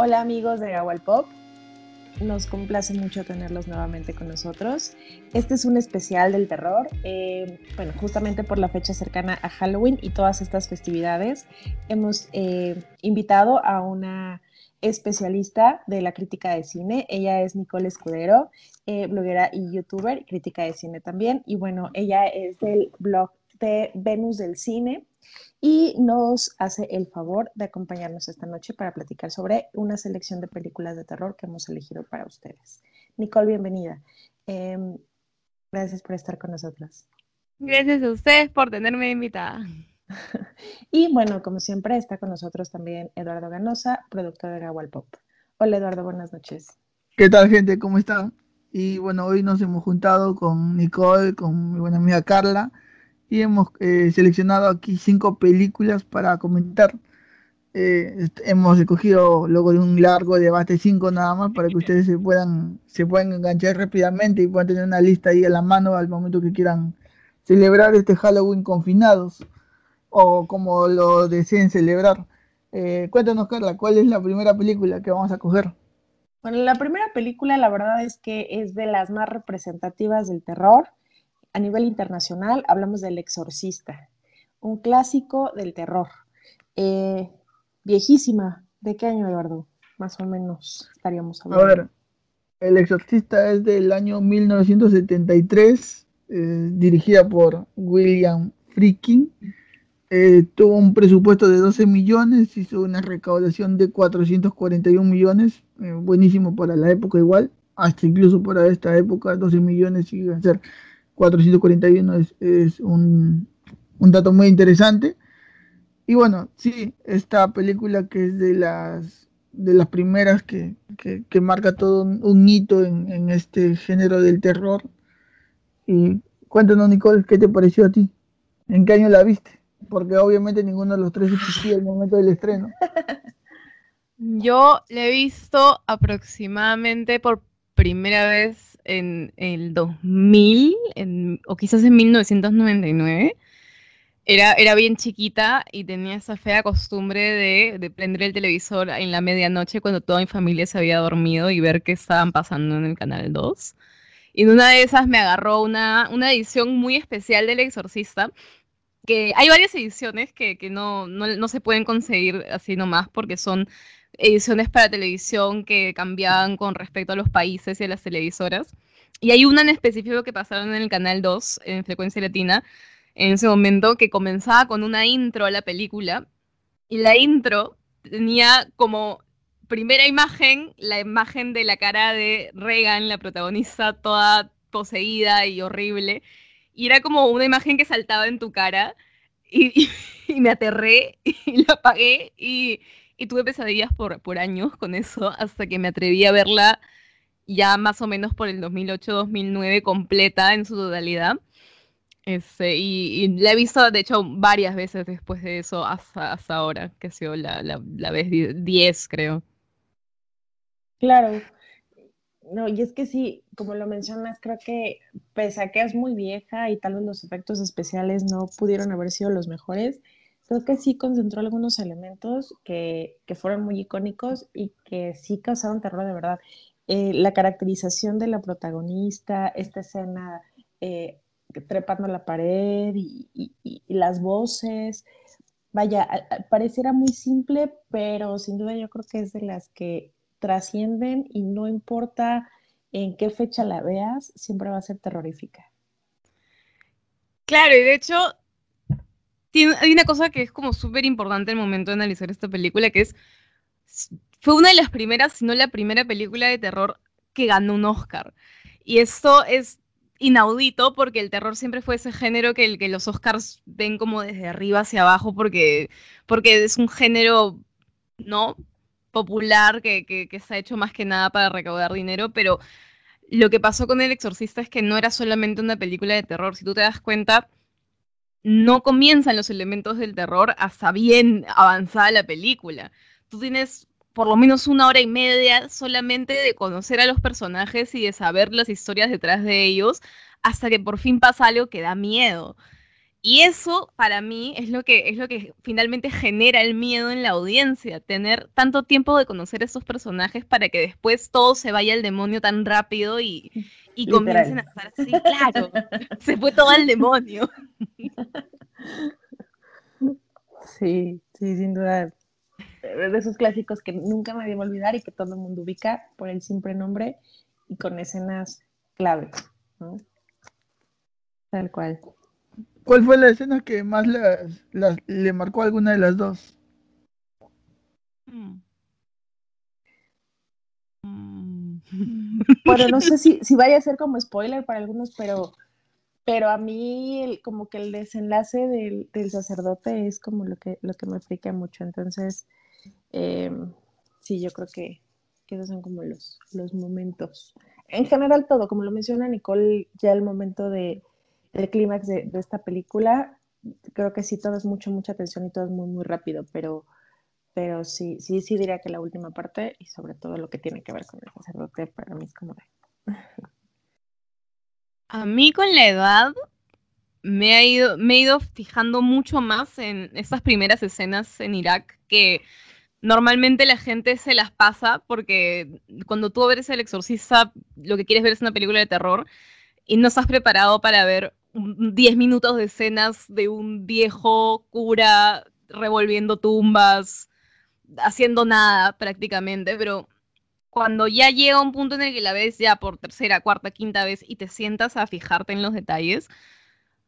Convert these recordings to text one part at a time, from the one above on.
Hola amigos de Gawal Pop, nos complace mucho tenerlos nuevamente con nosotros. Este es un especial del terror, eh, bueno, justamente por la fecha cercana a Halloween y todas estas festividades, hemos eh, invitado a una especialista de la crítica de cine. Ella es Nicole Escudero, eh, bloguera y youtuber, crítica de cine también. Y bueno, ella es del blog de Venus del Cine y nos hace el favor de acompañarnos esta noche para platicar sobre una selección de películas de terror que hemos elegido para ustedes. Nicole, bienvenida. Em, gracias por estar con nosotros. Gracias a ustedes por tenerme invitada. y bueno, como siempre, está con nosotros también Eduardo Ganosa, productor de Gawal Pop. Hola Eduardo, buenas noches. ¿Qué tal gente? ¿Cómo están? Y bueno, hoy nos hemos juntado con Nicole, con mi buena amiga Carla, y hemos eh, seleccionado aquí cinco películas para comentar. Eh, hemos escogido luego de un largo debate cinco nada más para que ustedes se puedan se puedan enganchar rápidamente y puedan tener una lista ahí a la mano al momento que quieran celebrar este Halloween confinados o como lo deseen celebrar. Eh, cuéntanos Carla, ¿cuál es la primera película que vamos a coger? Bueno, la primera película la verdad es que es de las más representativas del terror a nivel internacional hablamos del Exorcista, un clásico del terror. Eh, viejísima. ¿De qué año, Eduardo? Más o menos estaríamos hablando. A ver, El Exorcista es del año 1973, eh, dirigida por William Friedkin. Eh, tuvo un presupuesto de 12 millones, hizo una recaudación de 441 millones, buenísimo para la época igual, hasta incluso para esta época 12 millones iban a ser 441 es, es un, dato muy interesante. Y bueno, sí, esta película que es de las, de las primeras que, marca todo un, hito en, este género del terror. Y cuéntanos, Nicole, ¿qué te pareció a ti? ¿En qué año la viste? Porque obviamente ninguno de los tres existía el momento del estreno. Yo la he visto aproximadamente por primera vez en el 2000 o quizás en 1999. Era, era bien chiquita y tenía esa fea costumbre de, de, prender el televisor en la medianoche cuando toda mi familia se había dormido y ver qué estaban pasando en el canal 2. Y en una de esas me agarró una, una edición muy especial del Exorcista, que hay varias ediciones que, que no, no, no, se pueden conseguir así nomás porque son ediciones para televisión que cambiaban con respecto a los países y a las televisoras. Y hay una en específico que pasaron en el Canal 2, en Frecuencia Latina, en ese momento, que comenzaba con una intro a la película. Y la intro tenía como primera imagen la imagen de la cara de Reagan, la protagonista, toda poseída y horrible. Y era como una imagen que saltaba en tu cara. Y, me aterré y la apagué. Y, y tuve pesadillas por, por años con eso, hasta que me atreví a verla ya más o menos por el 2008-2009 completa en su totalidad. Este, y, la he visto, de hecho, varias veces después de eso hasta, hasta ahora, que ha sido la, la, vez 10, creo. Claro. No, y es que sí, como lo mencionas, creo que pese a que es muy vieja y tal vez los efectos especiales no pudieron haber sido los mejores, creo que sí concentró algunos elementos que, que fueron muy icónicos y que sí causaron terror de verdad. Eh, la caracterización de la protagonista, esta escena eh, trepando la pared y, las voces. Vaya, pareciera muy simple, pero sin duda yo creo que es de las que trascienden y no importa en qué fecha la veas, siempre va a ser terrorífica. Claro, y de hecho, hay una cosa que es como súper importante el momento de analizar esta película, que es fue una de las primeras, si no la primera película de terror que ganó un Oscar. Y esto es inaudito porque el terror siempre fue ese género que, el, que los Oscars ven como desde arriba hacia abajo porque, porque es un género no popular que, que, que se ha hecho más que nada para recaudar dinero, pero lo que pasó con El Exorcista es que no era solamente una película de terror. Si tú te das cuenta, no comienzan los elementos del terror hasta bien avanzada la película. Tú tienes por lo menos una hora y media solamente de conocer a los personajes y de saber las historias detrás de ellos, hasta que por fin pasa algo que da miedo. Y eso para mí es lo que es lo que finalmente genera el miedo en la audiencia, tener tanto tiempo de conocer a esos personajes para que después todo se vaya al demonio tan rápido y, y comiencen a estar así, claro, se fue todo al demonio. Sí, sí, sin duda. De esos clásicos que nunca me debo olvidar y que todo el mundo ubica por el simple nombre y con escenas clave, ¿no? Tal cual. ¿Cuál fue la escena que más le marcó a alguna de las dos? Mm. Bueno, no sé si, si vaya a ser como spoiler para algunos, pero, pero a mí como que el desenlace del, sacerdote es como lo que, lo que me explica mucho. Entonces, em, sí, yo creo que, esos son como los, los momentos. En general todo, como lo menciona Nicole, ya el momento de, el clímax de, esta película, creo que sí, todo es mucho, mucha atención y todo es muy, muy rápido, pero, pero sí, sí, sí diría que la última parte y sobre todo lo que tiene que ver con el sacerdote, para mí es como de... A mí con la edad me, ha ido, me he ido fijando mucho más en estas primeras escenas en Irak que normalmente la gente se las pasa porque cuando tú ves El Exorcista, lo que quieres ver es una película de terror y no estás preparado para ver 10 minutos de escenas de un viejo cura revolviendo tumbas, haciendo nada prácticamente, pero cuando ya llega un punto en el que la ves ya por tercera, cuarta, quinta vez y te sientas a fijarte en los detalles,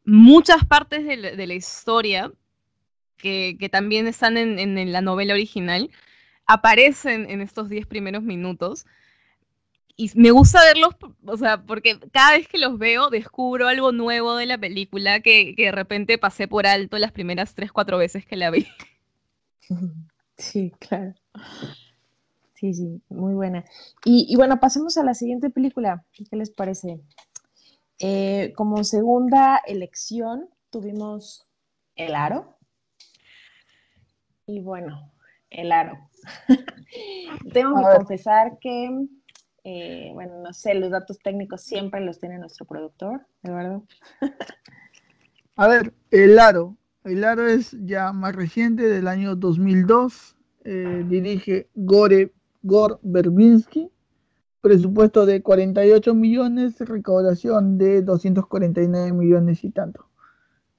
muchas partes de la, historia que, también están en, en, la novela original aparecen en estos 10 primeros minutos y me gusta verlos, o sea, porque cada vez que los veo descubro algo nuevo de la película que, de repente pasé por alto las primeras tres, cuatro veces que la vi. Sí, claro. Sí, sí, muy buena. Y, bueno, pasemos a la siguiente película. ¿Qué les parece? Eh, como segunda elección tuvimos El Aro. Y bueno, El Aro. Tengo que confesar que eh, bueno, no sé, los datos técnicos siempre los tiene nuestro productor, Eduardo. A ver, El Aro. El Aro es ya más reciente, del año 2002. Eh, dirige Gore, Gore Verbinski. Presupuesto de 48 millones, recaudación de 249 millones y tanto.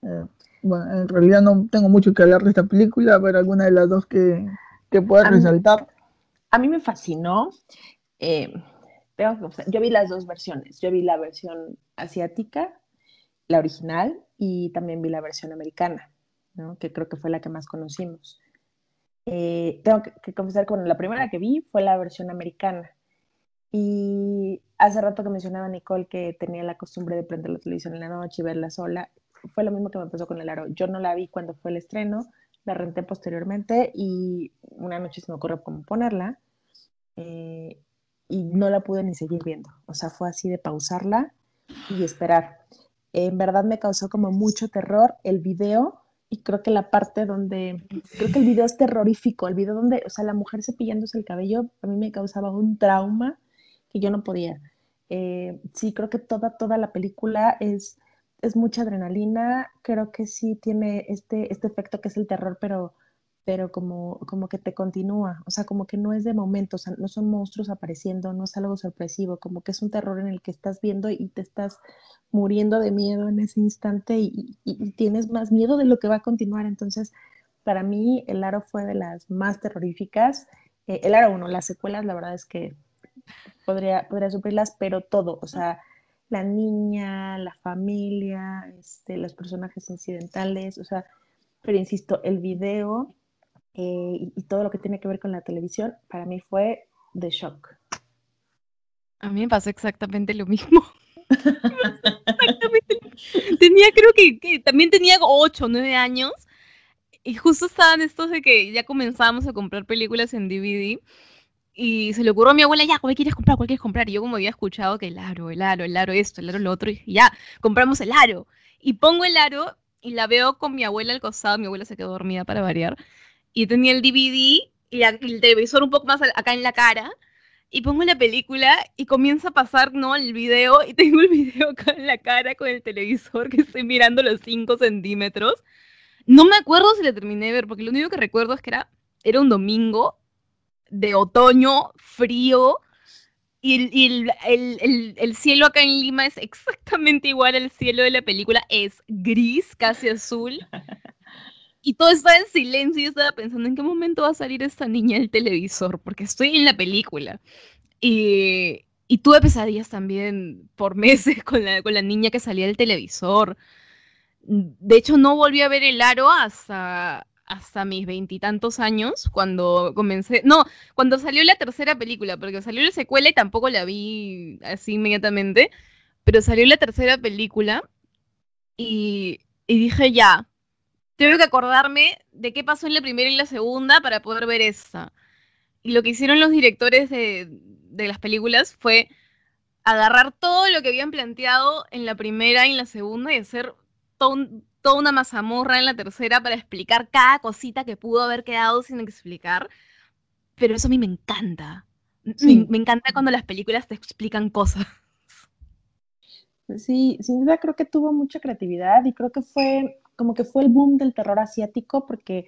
Eh, bueno, en realidad no tengo mucho que hablar de esta película, pero alguna de las dos que, que pueda resaltar. a mí me fascinó. Eh, yo vi las dos versiones. Yo vi la versión asiática, la original, y también vi la versión americana, que creo que fue la que más conocimos. Eh, tengo que, confesar que la primera que vi fue la versión americana. Y hace rato que mencionaba Nicole que tenía la costumbre de prender la televisión en la noche y verla sola, fue lo mismo que me pasó con el aro. Yo no la vi cuando fue el estreno, la renté posteriormente y una noche se me ocurrió cómo ponerla. Eh, y no la pude ni seguir viendo. O sea, fue así de pausarla y esperar. En verdad me causó como mucho terror el video y creo que la parte donde, creo que el video es terrorífico, el video donde, o sea, la mujer cepillándose el cabello, a mí me causaba un trauma que yo no podía. Eh, sí, creo que toda, toda la película es, es mucha adrenalina, creo que sí tiene este, este efecto que es el terror, pero pero como, como que te continúa, o sea, como que no es de momento, o sea, no son monstruos apareciendo, no es algo sorpresivo, como que es un terror en el que estás viendo y te estás muriendo de miedo en ese instante y, tienes más miedo de lo que va a continuar. Entonces, para mí, el aro fue de las más terroríficas. Eh, el aro 1, las secuelas, la verdad es que podría, podría suplirlas, pero todo, o sea, la niña, la familia, este, los personajes incidentales, o sea, pero insisto, el video eh, y, todo lo que tiene que ver con la televisión, para mí fue de shock. A mí me pasó exactamente lo mismo. tenía, creo que, también tenía 8 o 9 años. Y justo estaban estos de que ya comenzábamos a comprar películas en DVD. Y se le ocurrió a mi abuela, ya, ¿cuál quieres comprar? ¿Cuál quieres comprar? Y yo como había escuchado que el aro, el aro, el aro esto, el aro lo otro, y ya, compramos el aro. Y pongo el aro y la veo con mi abuela al costado, mi abuela se quedó dormida para variar y tenía el DVD y el televisor un poco más acá en la cara. y pongo la película y comienza a pasar, ¿no? El video y tengo el video acá en la cara con el televisor que estoy mirando los 5 centímetros. No me acuerdo si la terminé de ver, porque lo único que recuerdo es que era, era un domingo de otoño, frío, y, el, el, cielo acá en Lima es exactamente igual al cielo de la película, es gris, casi azul. Y todo está en silencio y estaba pensando en qué momento va a salir esta niña del televisor, porque estoy en la película. Y, y tuve pesadillas también por meses con la, con la niña que salía del televisor. De hecho, no volví a ver el aro hasta, hasta mis veintitantos años, cuando comencé, no, cuando salió la tercera película, porque salió la secuela y tampoco la vi así inmediatamente, pero salió la tercera película y, y dije ya, tengo que acordarme de qué pasó en la primera y la segunda para poder ver esta. Y lo que hicieron los directores de, de las películas fue agarrar todo lo que habían planteado en la primera y en la segunda y hacer todo un toda una mazamorra en la tercera para explicar cada cosita que pudo haber quedado sin explicar. Pero eso a mí me encanta. Me, encanta cuando las películas te explican cosas. Sí, sin duda creo que tuvo mucha creatividad y creo que fue como que fue el boom del terror asiático porque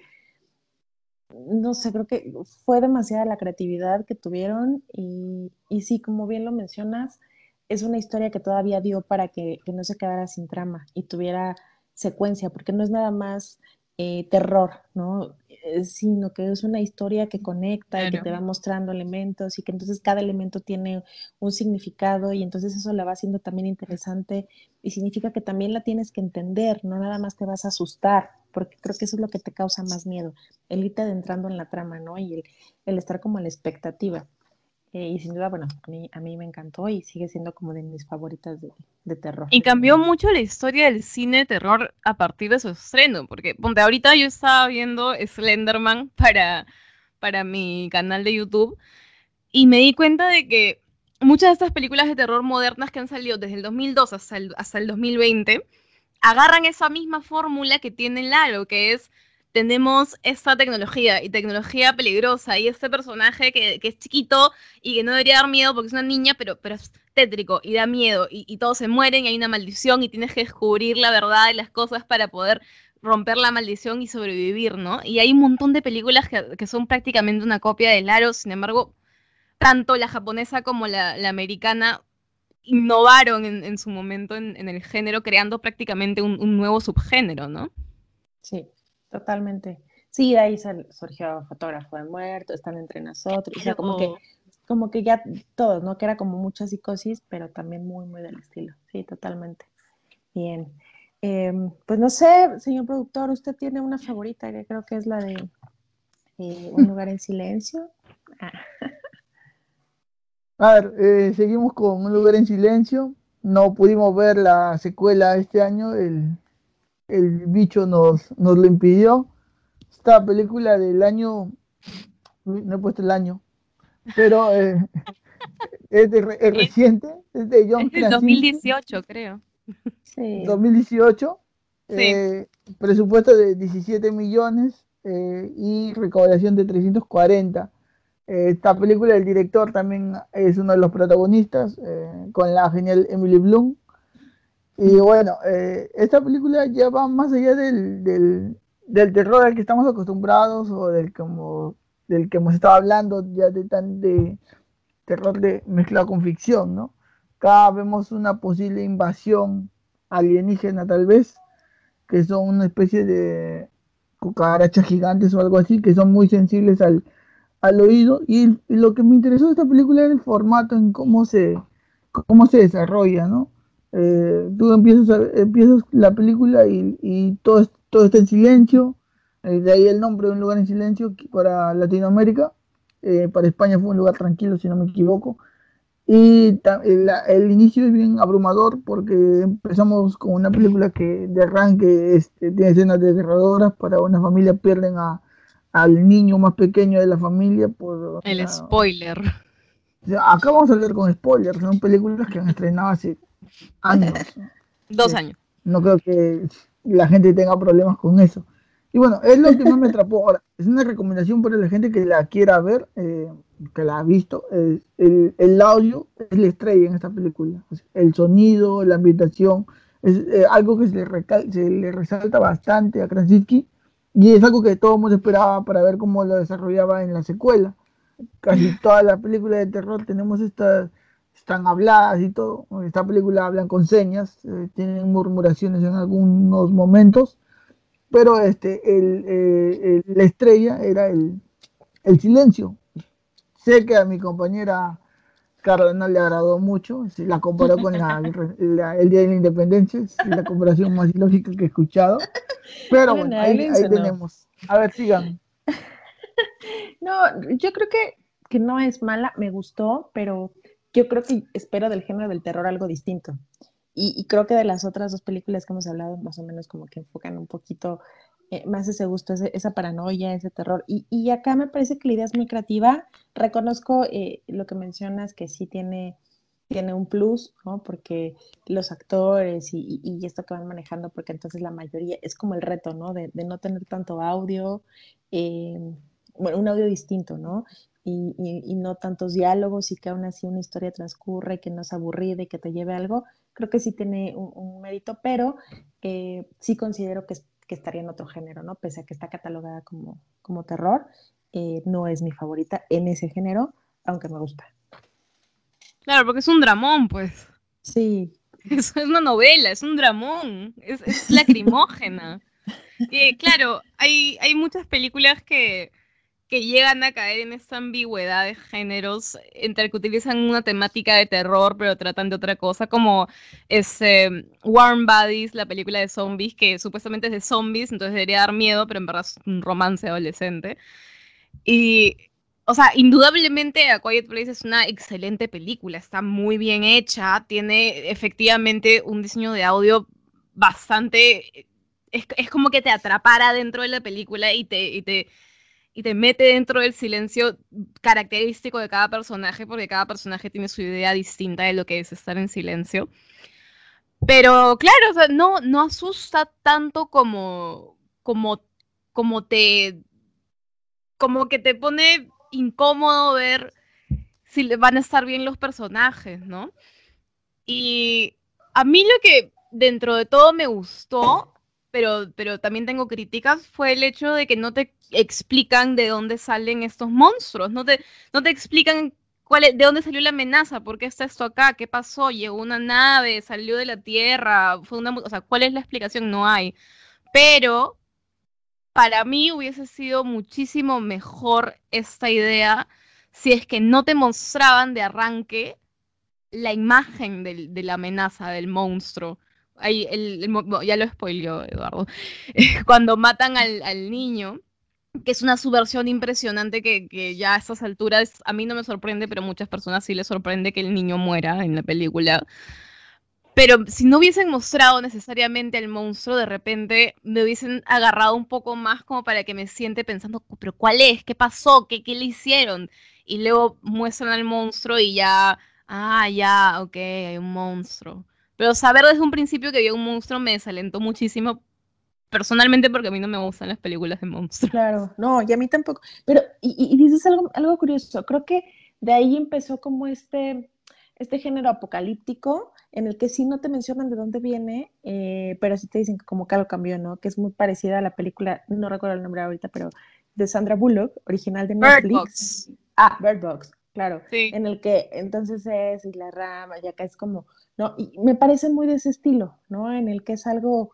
no sé, creo que fue demasiada la creatividad que tuvieron y, y sí, como bien lo mencionas, es una historia que todavía dio para que, que no se quedara sin trama y tuviera secuencia, porque no es nada más eh, terror, ¿no? Eh, sino que es una historia que conecta y que te va mostrando elementos y que entonces cada elemento tiene un significado y entonces eso la va haciendo también interesante y significa que también la tienes que entender, no nada más te vas a asustar, porque creo que eso es lo que te causa más miedo, el irte adentrando en la trama, ¿no? Y el, el estar como a la expectativa. Eh, y sin duda, bueno, a mí, a mí me encantó y sigue siendo como de mis favoritas de, terror. Y cambió mucho la historia del cine de terror a partir de su estreno, porque ponte, ahorita yo estaba viendo Slenderman para, para mi canal de YouTube y me di cuenta de que muchas de estas películas de terror modernas que han salido desde el 2002 hasta el, hasta el 2020 agarran esa misma fórmula que tiene Lalo, que es tenemos esta tecnología y tecnología peligrosa y este personaje que, es chiquito y que no debería dar miedo porque es una niña, pero, pero es tétrico y da miedo y, todos se mueren y hay una maldición y tienes que descubrir la verdad de las cosas para poder romper la maldición y sobrevivir, ¿no? Y hay un montón de películas que, son prácticamente una copia de Laro, sin embargo, tanto la japonesa como la, americana innovaron en, su momento en, el género, creando prácticamente un nuevo subgénero, ¿no? Sí, Totalmente. Sí, de ahí surgió Fotógrafo de Muerto, Están entre nosotros, o sea, como que, como que ya todos, ¿no? Que era como mucha psicosis, pero también muy, muy del estilo. Sí, totalmente. Bien. Em, pues no sé, señor productor, usted tiene una favorita que creo que es la de eh, Un lugar en silencio. Ah. A ver, eh, seguimos con Un lugar en silencio. No pudimos ver la secuela este año, el, el bicho nos, nos lo impidió. Esta película del año, no he puesto el año, pero eh, es, de, reciente, es de John Es 2018, creo. Sí. 2018, eh, presupuesto de 17 millones eh, y recaudación de 340. esta película, el director también es uno de los protagonistas, con la genial Emily Bloom. Y bueno, eh, esta película ya va más allá del, del, terror al que estamos acostumbrados o del, como, del que hemos estado hablando ya de tan de terror de mezclado con ficción, ¿no? Acá vemos una posible invasión alienígena tal vez, que son una especie de cucarachas gigantes o algo así, que son muy sensibles al, al oído. Y, y, lo que me interesó de esta película es el formato, en cómo se, cómo se desarrolla, ¿no? Eh, tú empiezas, empiezas la película y, todo, todo está en silencio, eh, de ahí el nombre de un lugar en silencio para Latinoamérica, eh, para España fue un lugar tranquilo si no me equivoco, y el, inicio es bien abrumador porque empezamos con una película que de arranque este, tiene escenas desgarradoras para una familia, pierden a, al niño más pequeño de la familia por... El spoiler. acá vamos a hablar con spoilers, son películas que han estrenado así años. Dos años. No creo que la gente tenga problemas con eso. Y bueno, es lo que más me atrapó. Ahora, es una recomendación para la gente que la quiera ver. Eh, que la ha visto, el, el, audio es la estrella en esta película. El sonido, la ambientación, es eh, algo que se le, se le, resalta bastante a Krasinski y es algo que todo el mundo esperaba para ver cómo lo desarrollaba en la secuela. Casi todas las películas de terror tenemos estas, están habladas y todo. Esta película hablan con señas, eh, tienen murmuraciones en algunos momentos, pero este, el, eh, la estrella era el, el silencio. Sé que a mi compañera Carla no le agradó mucho, la comparó con el Día de la Independencia, es la comparación más lógica que he escuchado. Pero bueno, ahí, tenemos. A ver, sigan. No, yo creo que, que no es mala, me gustó, pero yo creo que espero del género del terror algo distinto. Y, creo que de las otras dos películas que hemos hablado, más o menos como que enfocan un poquito eh, más ese gusto, esa paranoia, ese terror. Y, y, acá me parece que la idea es muy creativa. Reconozco eh, lo que mencionas, que sí tiene, tiene un plus, ¿no? Porque los actores y, y, esto que van manejando, porque entonces la mayoría es como el reto, ¿no? De, de no tener tanto audio, eh, bueno, un audio distinto, ¿no? Y, y, no tantos diálogos y que aún así una historia transcurre, que no es aburrida y que te lleve algo, creo que sí tiene un, mérito, pero sí considero que que estaría en otro género, ¿no? Pese a que está catalogada como, como terror, eh, no es mi favorita en ese género, aunque me gusta. Claro, porque es un dramón, pues. Sí. Es, una novela, es un dramón, es, es lacrimógena. y claro, hay, hay muchas películas que que llegan a caer en esta ambigüedad de géneros entre que utilizan una temática de terror pero tratan de otra cosa, como es eh, Warm Bodies, la película de zombies, que supuestamente es de zombies, entonces debería dar miedo, pero en verdad es un romance adolescente. Y, o sea, indudablemente A Quiet Place es una excelente película, está muy bien hecha, tiene efectivamente un diseño de audio bastante... Es, es como que te atrapara dentro de la película y te, y te y te mete dentro del silencio característico de cada personaje, porque cada personaje tiene su idea distinta de lo que es estar en silencio. Pero claro, no, no asusta tanto como, como, como te, como que te pone incómodo ver si van a estar bien los personajes, ¿no? Y a mí lo que dentro de todo me gustó pero, pero también tengo críticas, fue el hecho de que no te explican de dónde salen estos monstruos, no te, no te explican de dónde salió la amenaza, por qué está esto acá, qué pasó, llegó una nave, salió de la Tierra, fue una, o sea, cuál es la explicación, no hay. Pero para mí hubiese sido muchísimo mejor esta idea si es que no te mostraban de arranque la imagen de la amenaza, del monstruo el, ya lo spoileó Eduardo, cuando matan al, niño, que es una subversión impresionante que, ya a estas alturas a mí no me sorprende, pero a muchas personas sí les sorprende que el niño muera en la película. Pero si no hubiesen mostrado necesariamente al monstruo, de repente me hubiesen agarrado un poco más como para que me siente pensando, pero ¿cuál es? ¿Qué pasó? ¿Qué, qué le hicieron? Y luego muestran al monstruo y ya, ah, ya, ok, hay un monstruo. Pero saber desde un principio que había un monstruo me desalentó muchísimo, personalmente porque a mí no me gustan las películas de monstruos. Claro, no, y a mí tampoco. Pero, y, dices algo, algo curioso, creo que de ahí empezó como este, este género apocalíptico en el que sí no te mencionan de dónde viene, eh, pero sí te dicen que como que algo cambió, ¿no? Que es muy parecida a la película, no recuerdo el nombre ahorita, pero de Sandra Bullock, original de Netflix. Bird Box. Ah, Bird Box, claro. Sí. En el que entonces es y la rama, ya acá es como ¿no? Y me parece muy de ese estilo, ¿no? En el que es algo,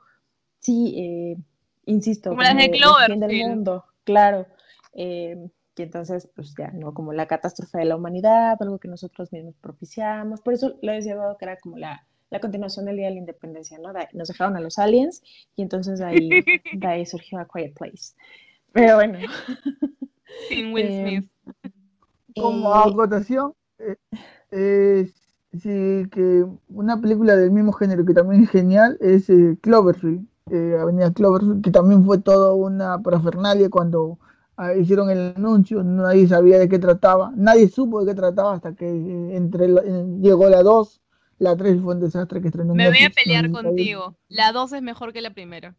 sí, eh, insisto, como, las de Clover, del mundo, claro. Eh, y entonces, pues ya, ¿no? Como la catástrofe de la humanidad, algo que nosotros mismos propiciamos. Por eso lo he llevado que era como la, la continuación del Día de la Independencia, ¿no? nos dejaron a los aliens y entonces de ahí, de ahí surgió A Quiet Place. Pero bueno. Sin Will eh, Como acotación, eh, Sí, que una película del mismo género que también es genial es eh, Cloverfield, eh, Avenida Cloverfield, que también fue toda una parafernalia cuando ah, hicieron el anuncio, nadie sabía de qué trataba, nadie supo de qué trataba hasta que eh, entre llegó la 2, la 3 fue un desastre que estrenó. Me voy a pelear contigo, la 2 es mejor que la primera.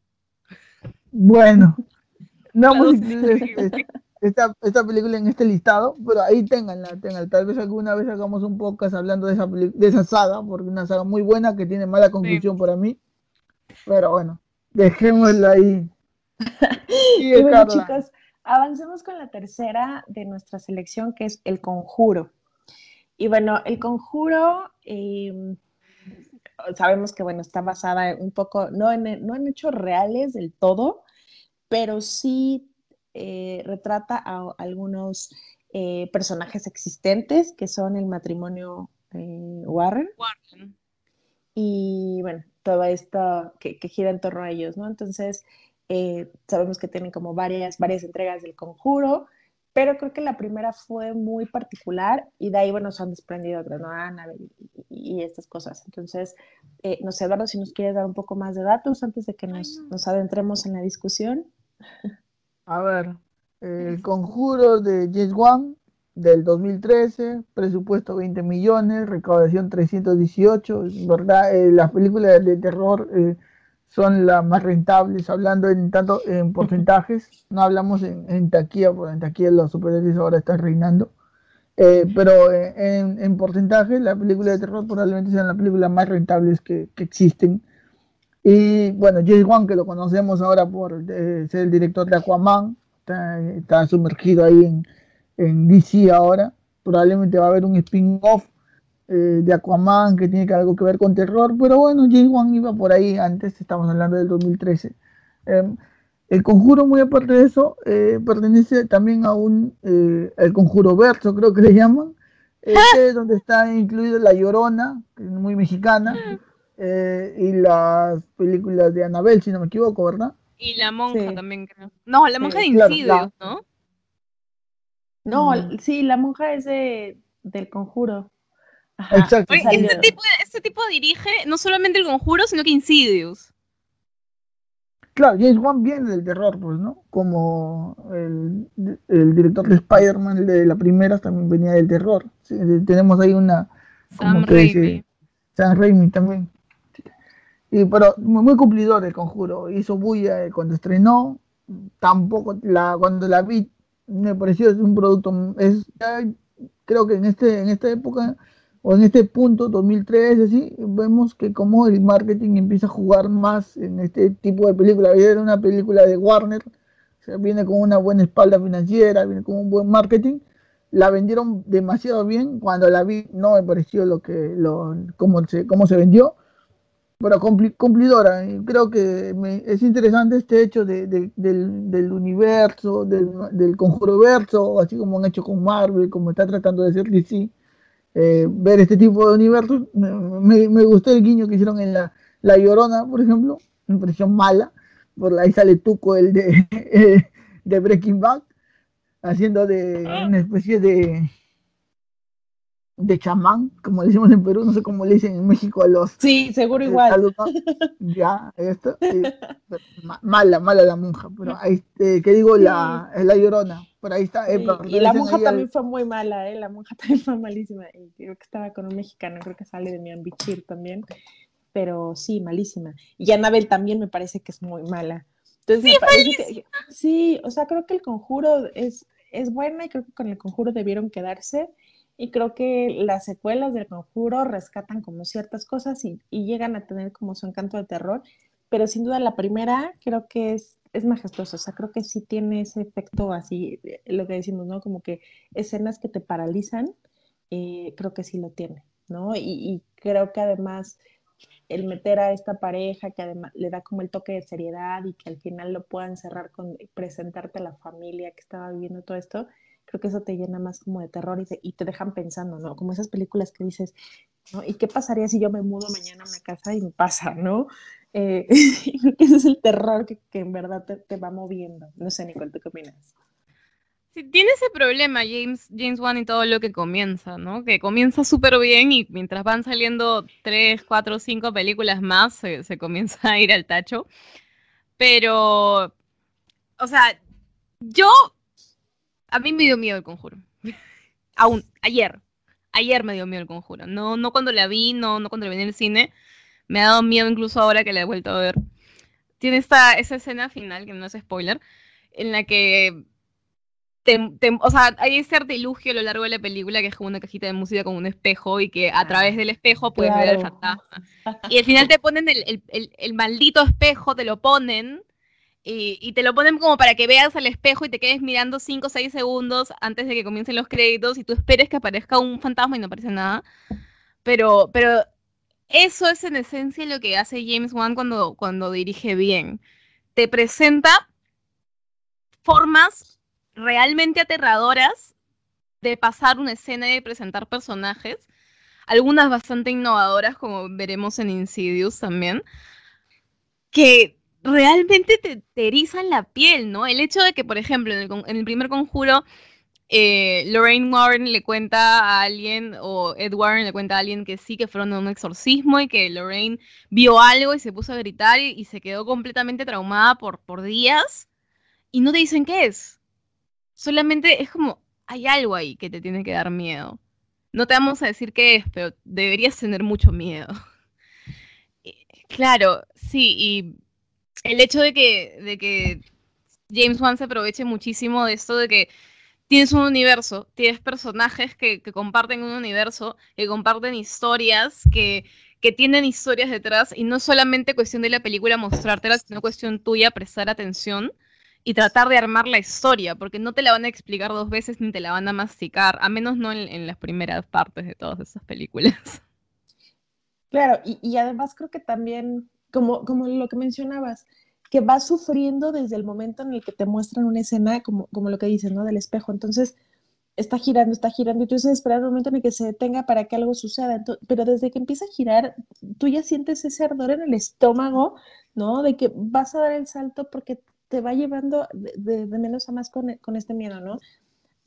Bueno, no esta, esta película en este listado, pero ahí ténganla, ténganla. Tal vez alguna vez hagamos un podcast hablando de esa, de esa saga, porque es una saga muy buena que tiene mala conclusión para mí. Pero bueno, dejémosla ahí. y bueno, chicos, avancemos con la tercera de nuestra selección, que es El Conjuro. Y bueno, El Conjuro, em, sabemos que bueno, está basada un poco, no en, no en hechos reales del todo, pero sí eh, retrata a algunos eh, personajes existentes que son el matrimonio eh, Warren. Y bueno, todo esto que, gira en torno a ellos, ¿no? Entonces, sabemos que tienen como varias, varias entregas del conjuro, pero creo que la primera fue muy particular y de ahí, bueno, se han desprendido otras, ¿no? y, estas cosas. Entonces, no sé, Eduardo, si nos quieres dar un poco más de datos antes de que nos, nos adentremos en la discusión. A ver, El Conjuro de James Wan del 2013, presupuesto 20 millones, recaudación 318, ¿verdad? Eh, las películas de terror eh, son las más rentables, hablando en tanto en porcentajes, no hablamos en, taquilla, porque en taquilla los superhéroes ahora están reinando, eh, pero en, en, porcentaje las películas de terror probablemente sean las películas más rentables que, que existen y bueno, James Wan, que lo conocemos ahora por eh, ser el director de Aquaman, está, sumergido ahí en, en, DC ahora. Probablemente va a haber un spin-off eh, de Aquaman que tiene algo que ver con terror, pero bueno, James Wan iba por ahí antes, estamos hablando del 2013. Em, el conjuro, muy aparte de eso, eh, pertenece también a un, el conjuro verso, creo que le llaman, este, donde está incluido La Llorona, que es muy mexicana. Eh, y las películas de Annabelle, si no me equivoco, ¿verdad? Y la monja también, creo. No, la monja de Insidious, ¿no? No, mm. sí, la monja es de, del conjuro. Exacto. este, tipo, este tipo dirige no solamente el conjuro, sino que Insidious. Claro, James Wan viene del terror, pues, ¿no? Como el, el director de Spider-Man de la primera también venía del terror. tenemos ahí una... Sam Raimi. Sam Raimi también. Y, pero muy cumplidor el conjuro. Hizo bulla cuando estrenó. Tampoco, la, cuando la vi, me pareció un producto. Es, creo que en, este, en esta época, o en este punto, 2013, así, vemos que como el marketing empieza a jugar más en este tipo de película. Era una película de Warner, o sea, viene con una buena espalda financiera, viene con un buen marketing. La vendieron demasiado bien. Cuando la vi, no me pareció lo que, lo, cómo, se, cómo se vendió bueno, cumplidora. Creo que es interesante este hecho del, universo, del, conjuro verso, así como han hecho con Marvel, como está tratando de hacer DC. Eh, ver este tipo de universos. Me, gustó el guiño que hicieron en la, la Llorona, por ejemplo. Me pareció mala. Por ahí sale Tuco, el de, de Breaking Bad, haciendo de una especie de de chamán, como decimos en Perú, no sé cómo le dicen en México a los... Sí, seguro igual. ya, esto, mala, mala la monja, pero ahí, eh, ¿qué digo? La, es la llorona, por ahí está. Eh, y la monja también fue muy mala, ¿eh? La monja también fue malísima, y creo que estaba con un mexicano, creo que sale de mi Bichir también, pero sí, malísima. Y Anabel también me parece que es muy mala. Entonces, sí, me parece que, sí, o sea, creo que el conjuro es, es buena y creo que con el conjuro debieron quedarse y creo que las secuelas del conjuro rescatan como ciertas cosas y, llegan a tener como su encanto de terror, pero sin duda la primera creo que es, es majestuosa, o sea, creo que sí tiene ese efecto así, eh, lo que decimos, ¿no? Como que escenas que te paralizan, eh, creo que sí lo tiene, ¿no? Y, creo que además el meter a esta pareja que además le da como el toque de seriedad y que al final lo puedan cerrar con presentarte a la familia que estaba viviendo todo esto, creo que eso te llena más como de terror y te, dejan pensando, ¿no? Como esas películas que dices, ¿no? ¿Y qué pasaría si yo me mudo mañana a una casa y me pasa, ¿no? Eh, ese es el terror que, en verdad te, te, va moviendo. No sé, Nicole, ¿tú qué opinas? Sí, tiene ese problema James, James Wan y todo lo que comienza, ¿no? Que comienza súper bien y mientras van saliendo tres, cuatro, cinco películas más, se, se comienza a ir al tacho. Pero, o sea, yo a mí me dio miedo el conjuro. Aún, ayer. Ayer me dio miedo el conjuro. No, no cuando la vi, no, no cuando la vi en el cine. Me ha dado miedo incluso ahora que la he vuelto a ver. Tiene esta, esa escena final, que no es spoiler, en la que o sea, hay ese artilugio a lo largo de la película que es como una cajita de música con un espejo y que a ah, través del espejo puedes ver al fantasma. Y al final te ponen el, maldito espejo, te lo ponen y, te lo ponen como para que veas al espejo y te quedes mirando 5 o 6 segundos antes de que comiencen los créditos y tú esperes que aparezca un fantasma y no aparece nada. Pero, pero eso es en esencia lo que hace James Wan cuando, cuando dirige bien. Te presenta formas realmente aterradoras de pasar una escena y de presentar personajes. Algunas bastante innovadoras, como veremos en Insidious también, que realmente te, erizan la piel, ¿no? El hecho de que, por ejemplo, en el, primer conjuro, eh, Lorraine Warren le cuenta a alguien, o Ed Warren le cuenta a alguien que sí, que fueron a un exorcismo y que Lorraine vio algo y se puso a gritar y, y se quedó completamente traumada por, por días y no te dicen qué es. Solamente es como, hay algo ahí que te tiene que dar miedo. No te vamos a decir qué es, pero deberías tener mucho miedo. claro, sí, y el hecho de que, de que James Wan se aproveche muchísimo de esto de que tienes un universo, tienes personajes que, comparten un universo, que comparten historias, que, que, tienen historias detrás, y no solamente cuestión de la película mostrártelas, sino cuestión tuya prestar atención y tratar de armar la historia, porque no te la van a explicar dos veces ni te la van a masticar, a menos no en, las primeras partes de todas esas películas. Claro, y, además creo que también, como, como lo que mencionabas, que vas sufriendo desde el momento en el que te muestran una escena, como, como lo que dices, ¿no? Del espejo. Entonces, está girando, está girando, y tú estás esperando el momento en el que se detenga para que algo suceda. pero desde que empieza a girar, tú ya sientes ese ardor en el estómago, ¿no? De que vas a dar el salto porque te va llevando de, menos a más con, este miedo, ¿no?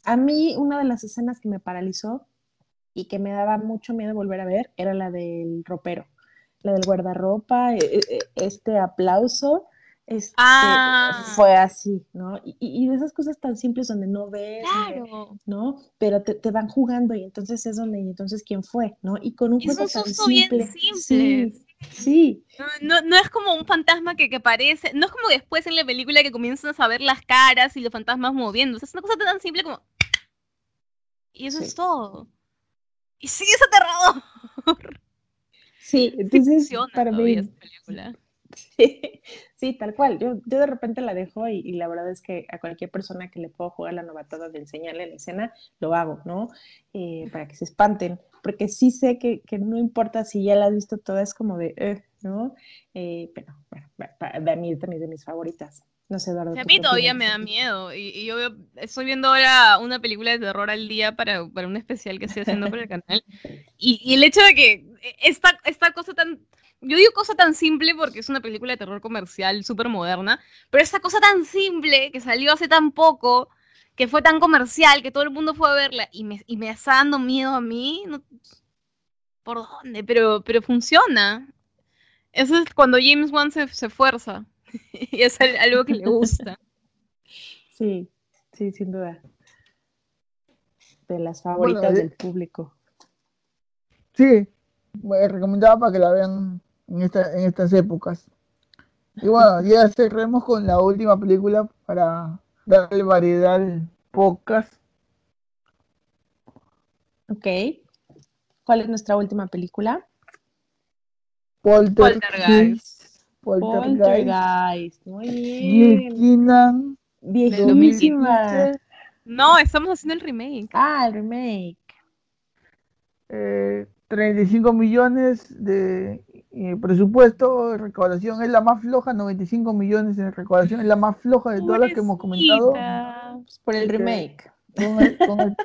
A mí una de las escenas que me paralizó y que me daba mucho miedo volver a ver era la del ropero, la del guardarropa, e, e, e, este aplauso. Este, ah. fue así, ¿no? Y, de esas cosas tan simples donde no ves, ¿no? Pero te, van jugando y entonces es donde, y entonces quién fue, ¿no? Y con un juego tan simple. simple. Sí. No, no, es como un fantasma que, que parece, no es como después en la película que comienzan a saber las caras y los fantasmas moviendo. es una cosa tan simple como. Y eso es todo. Y sí, es aterrador. Sí, entonces para mí. Sí, tal cual. Yo, yo de repente la dejo y, la verdad es que a cualquier persona que le puedo jugar la novatada de enseñarle la escena, lo hago, ¿no? Eh, para que se espanten porque sí sé que, no importa si ya la has visto toda, es como de, eh, ¿no? Eh, pero bueno, de mí también de mis favoritas. No sé, Eduardo. A mí todavía me da miedo. Y, yo estoy viendo ahora una película de terror al día para, un especial que estoy haciendo por el canal. Y, el hecho de que esta, esta cosa tan. Yo digo cosa tan simple porque es una película de terror comercial súper moderna, pero esta cosa tan simple que salió hace tan poco que fue tan comercial, que todo el mundo fue a verla y me, y me está dando miedo a mí, ¿por dónde? Pero, pero funciona. Eso es cuando James Wan se, se fuerza y es algo que le gusta. Sí, sí, sin duda. De las favoritas del público. Sí, recomendaba para que la vean en, esta, en estas épocas. Y bueno, ya cerremos con la última película para darle variedad al podcast. Ok. ¿Cuál es nuestra última película? Poltergeist. Poltergeist. Muy bien. Viejísima. No, estamos haciendo el remake. Ah, el remake. Eh, 35 millones de eh, presupuesto, recaudación es la más floja, 95 millones en recaudación es la más floja de todas las que hemos comentado. Por el remake.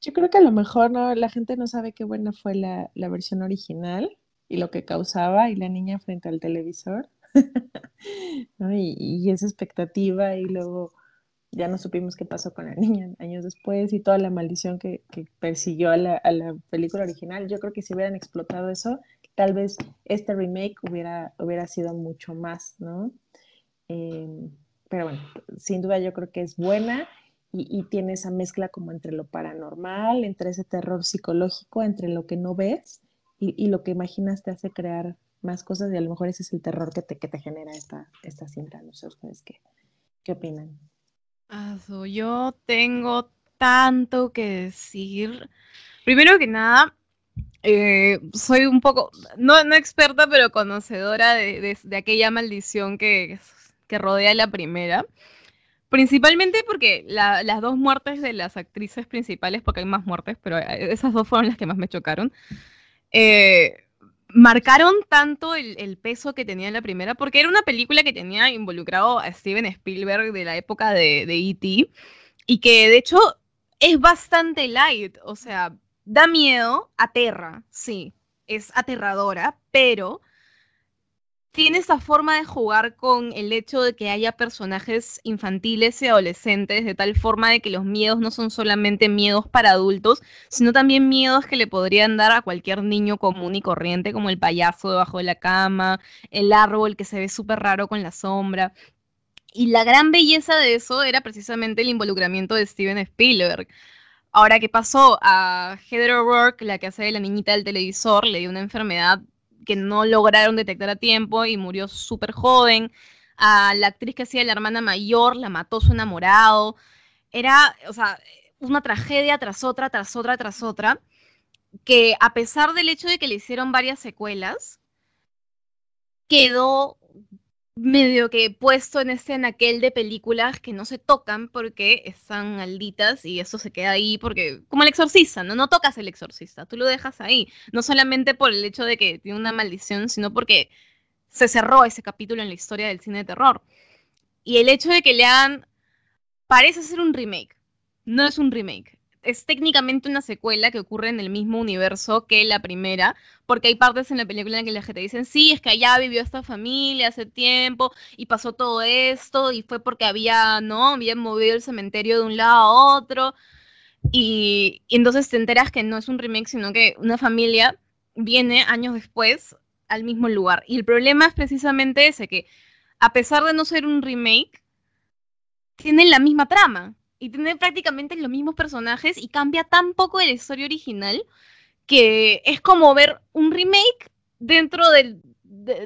Yo creo que a lo mejor no, la gente no sabe qué buena fue la, versión original y lo que causaba y la niña frente al televisor. y esa expectativa y luego ya no supimos qué pasó con la niña años después y toda la maldición que, persiguió a la, película original. Yo creo que si hubieran explotado eso, tal vez este remake hubiera, hubiera sido mucho más, ¿no? Em, pero bueno, sin duda yo creo que es buena y, tiene esa mezcla como entre lo paranormal, entre ese terror psicológico, entre lo que no ves y, lo que imaginas te hace crear más cosas y a lo mejor ese es el terror que te, que te genera esta, esta cinta. No sé ustedes qué, qué opinan. yo tengo tanto que decir. Primero que nada, eh, soy un poco, no, no experta, pero conocedora de, aquella maldición que, que rodea la primera. Principalmente porque las dos muertes de las actrices principales, porque hay más muertes, pero eh, esas dos fueron las que más me chocaron, eh, marcaron tanto el, peso que tenía la primera, porque era una película que tenía involucrado a Steven Spielberg de la época de, de E.T. y que de hecho es bastante light, o sea, da miedo, aterra, sí, es aterradora, pero tiene esa forma de jugar con el hecho de que haya personajes infantiles y adolescentes, de tal forma de que los miedos no son solamente miedos para adultos, sino también miedos que le podrían dar a cualquier niño común y corriente, como el payaso debajo de la cama, el árbol que se ve súper raro con la sombra. Y la gran belleza de eso era precisamente el involucramiento de Steven Spielberg. Ahora, ¿qué pasó? A Heather O'Rourke, la que hace de la niñita del televisor, le dio una enfermedad que no lograron detectar a tiempo y murió súper joven. A la actriz que hacía la hermana mayor la mató su enamorado. Era, o sea, una tragedia tras otra, tras otra, tras otra, que a pesar del hecho de que le hicieron varias secuelas, quedó medio que puesto en este aquel de películas que no se tocan porque están malditas y eso se queda ahí porque como el exorcista, ¿no? No tocas el exorcista, tú lo dejas ahí, no solamente por el hecho de que tiene una maldición, sino porque se cerró ese capítulo en la historia del cine de terror. Y el hecho de que le hagan parece ser un remake, no es un remake, es técnicamente una secuela que ocurre en el mismo universo que la primera, porque hay partes en la película en que la gente dicen, sí, es que allá vivió esta familia hace tiempo y pasó todo esto y fue porque había, ¿no? Habían movido el cementerio de un lado a otro y, y entonces te enteras que no es un remake, sino que una familia viene años después al mismo lugar. Y el problema es precisamente ese, que a pesar de no ser un remake, tienen la misma trama y tiene prácticamente los mismos personajes y cambia tan poco de la historia original que es como ver un remake dentro de,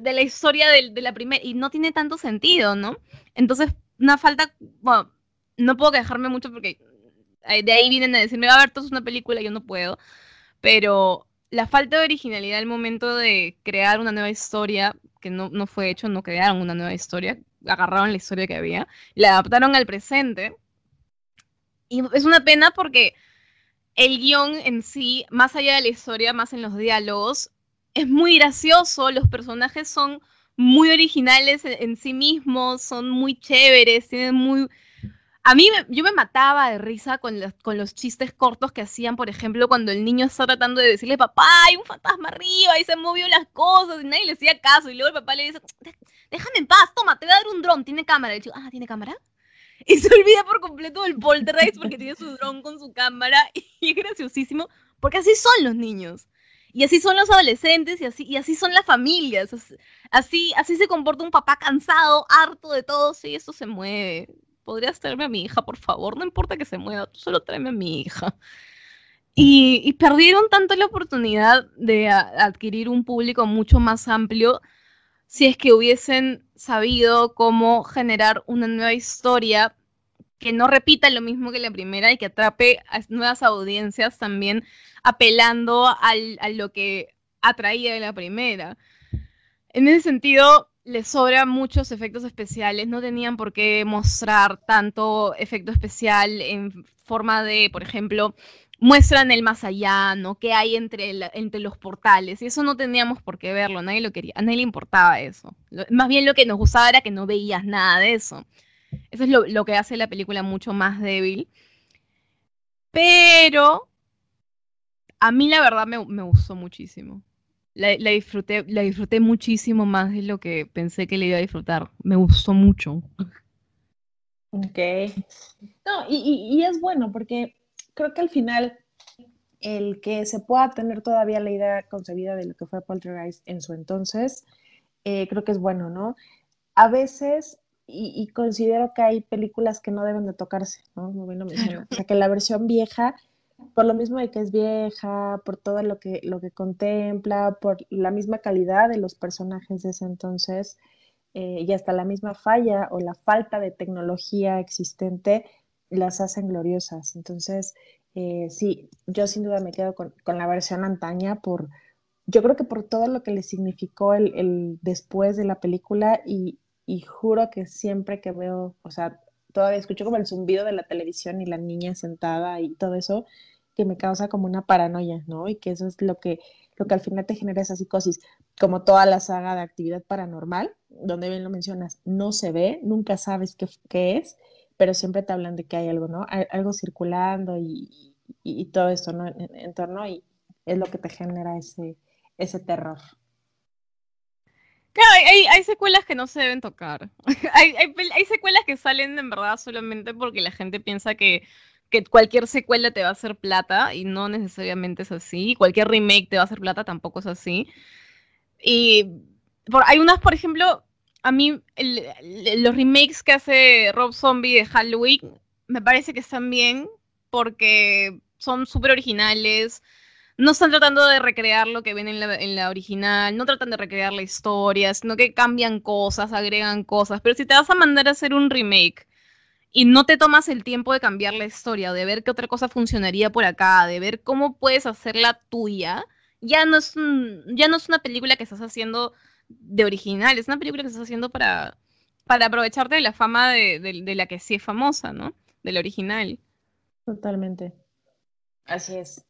la historia de, la primera y no tiene tanto sentido, ¿no? Entonces, una falta, bueno, no puedo quejarme mucho porque de ahí vienen a decirme, va a ver, esto es una película, yo no puedo, pero la falta de originalidad al momento de crear una nueva historia, que no, no fue hecho, no crearon una nueva historia, agarraron la historia que había, la adaptaron al presente y es una pena porque el guion en sí, más allá de la historia, más en los diálogos, es muy gracioso, los personajes son muy originales en, sí mismos, son muy chéveres, tienen muy... A mí yo me mataba de risa con los, con los chistes cortos que hacían, por ejemplo, cuando el niño está tratando de decirle, papá, hay un fantasma arriba y se movió las cosas y nadie le hacía caso y luego el papá le dice, déjame en paz, toma, te voy a dar un dron, tiene cámara. Y yo, ah, ¿tiene cámara? Y se olvida por completo del poltergeist porque tiene su dron con su cámara y es graciosísimo porque así son los niños. Y así son los adolescentes y así, y así son las familias. Así, así se comporta un papá cansado, harto de todo. Sí, eso se mueve. ¿Podrías traerme a mi hija, por favor? No importa que se mueva, tú solo tráeme a mi hija. Y, y perdieron tanto la oportunidad de adquirir un público mucho más amplio si es que hubiesen sabido cómo generar una nueva historia que no repita lo mismo que la primera y que atrape a nuevas audiencias también apelando a lo que atraía de la primera. En ese sentido, les sobran muchos efectos especiales, no tenían por qué mostrar tanto efecto especial en forma de, por ejemplo, muestran el más allá, ¿no? ¿Qué hay entre, entre los portales? Y eso no teníamos por qué verlo, nadie lo quería, a nadie le importaba eso. más bien lo que nos gustaba era que no veías nada de eso. Eso es lo, que hace la película mucho más débil. Pero a mí la verdad me, gustó muchísimo. La, disfruté, la disfruté muchísimo más de lo que pensé que le iba a disfrutar. Me gustó mucho. Ok. No, y es bueno porque creo que al final el que se pueda tener todavía la idea concebida de lo que fue Poltergeist en su entonces, eh, creo que es bueno, ¿no? A veces, y, considero que hay películas que no deben de tocarse, ¿no? Muy bien O sea, que la versión vieja, por lo mismo de que es vieja, por todo lo que, lo que contempla, por la misma calidad de los personajes de ese entonces, eh, y hasta la misma falla o la falta de tecnología existente las hacen gloriosas. Entonces, eh, sí, yo sin duda me quedo con, la versión antaña por, yo creo que por todo lo que le significó el, después de la película y, y, juro que siempre que veo, o sea, todavía escucho como el zumbido de la televisión y la niña sentada y todo eso, que me causa como una paranoia, ¿no? Y que eso es lo que, lo que al final te genera esa psicosis, como toda la saga de actividad paranormal, donde bien lo mencionas, no se ve, nunca sabes qué, qué es, pero siempre te hablan de que hay algo, ¿no? algo circulando y, y, todo esto, ¿no? En, torno y es lo que te genera ese, ese terror. Claro, hay, secuelas que no se deben tocar. hay, hay, secuelas que salen en verdad solamente porque la gente piensa que que cualquier secuela te va a hacer plata y no necesariamente es así. Cualquier remake te va a hacer plata, tampoco es así. Y hay unas, por ejemplo, a mí los remakes que hace Rob Zombie de Halloween me parece que están bien porque son súper originales. No están tratando de recrear lo que ven en la, original, no tratan de recrear la historia, sino que cambian cosas, agregan cosas. Pero si te vas a mandar a hacer un remake y no te tomas el tiempo de cambiar la historia, de ver qué otra cosa funcionaría por acá, de ver cómo puedes hacerla tuya, ya no es, ya no es una película que estás haciendo de original, es una película que estás haciendo para, para aprovecharte de la fama de, de la que sí es famosa, ¿no? Del original. Totalmente. Así es.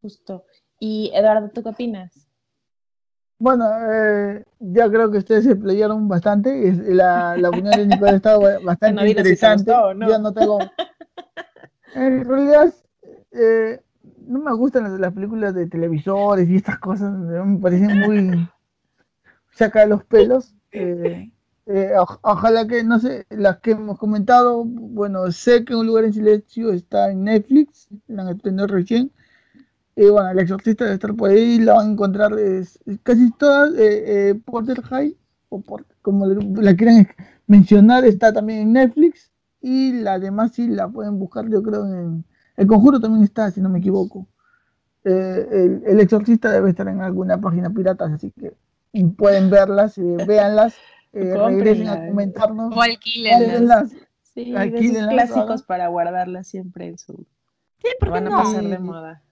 Justo. Y Eduardo, ¿tú qué opinas? Bueno, eh, ya creo que ustedes se playaron bastante. La, la opinión de Nicolás estado bastante interesante. Ya no tengo. En realidad, eh, no me gustan las, películas de televisores y estas cosas. Me parecen muy. Saca los pelos. Eh, ojalá que, no sé, las que hemos comentado. Bueno, sé que Un lugar en silencio está en Netflix. La han estrenado recién y bueno, el exorcista debe estar por ahí, la van a encontrar casi todas, eh, eh, Porter High, o por, como la quieran mencionar, está también en Netflix, y la demás sí la pueden buscar, yo creo, en El Conjuro también está, si no me equivoco. Eh, el, exorcista debe estar en alguna página pirata, así que pueden verlas, véanlas, regresen a comentarnos. O alquilenlas. Sí, clásicos para guardarlas siempre en su... Sí, porque van a pasar de moda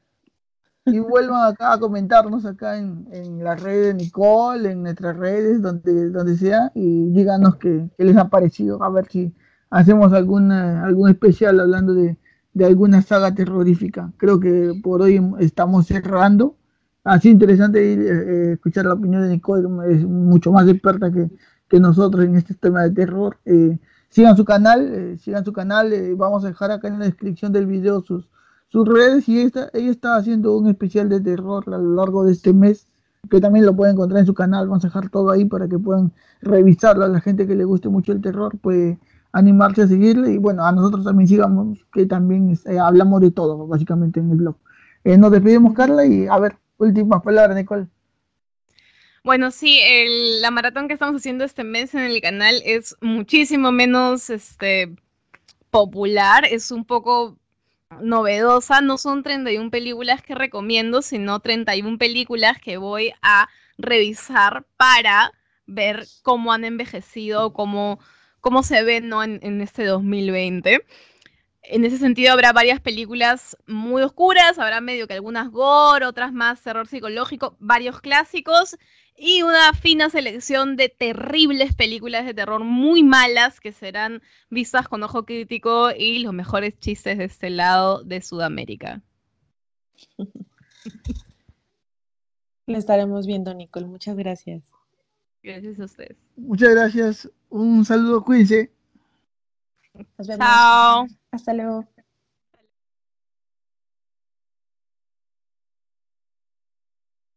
y vuelvan acá a comentarnos acá en, las redes de Nicole, en nuestras redes, donde, donde sea, y díganos qué, les ha parecido, a ver si hacemos alguna, algún especial hablando de, alguna saga terrorífica. Creo que por hoy estamos cerrando. Así interesante eh, escuchar la opinión de Nicole, es mucho más experta que, nosotros en este tema de terror. Eh, sigan su canal, eh, sigan su canal, vamos a dejar acá en la descripción del video sus, sus redes y esta, ella está haciendo un especial de terror a lo largo de este mes que también lo pueden encontrar en su canal, vamos a dejar todo ahí para que puedan revisarlo a la gente que le guste mucho el terror, puede animarse a seguirle y bueno, a nosotros también sigamos que también eh, hablamos de todo básicamente en el blog. Eh, nos despedimos Carla y a ver, últimas palabras Nicole. Bueno, sí, la maratón que estamos haciendo este mes en el canal es muchísimo menos este, popular, es un poco novedosa, no son 31 películas que recomiendo, sino 31 películas que voy a revisar para ver cómo han envejecido, cómo, cómo se ven ¿no? en, en este 2020. En ese sentido habrá varias películas muy oscuras, habrá medio que algunas gore, otras más terror psicológico, varios clásicos y una fina selección de terribles películas de terror muy malas que serán vistas con ojo crítico y los mejores chistes de este lado de Sudamérica. Le estaremos viendo, Nicole. Muchas gracias. Gracias a ustedes. Muchas gracias. Un saludo, cuídense. Nos vemos. Chao. Hasta luego.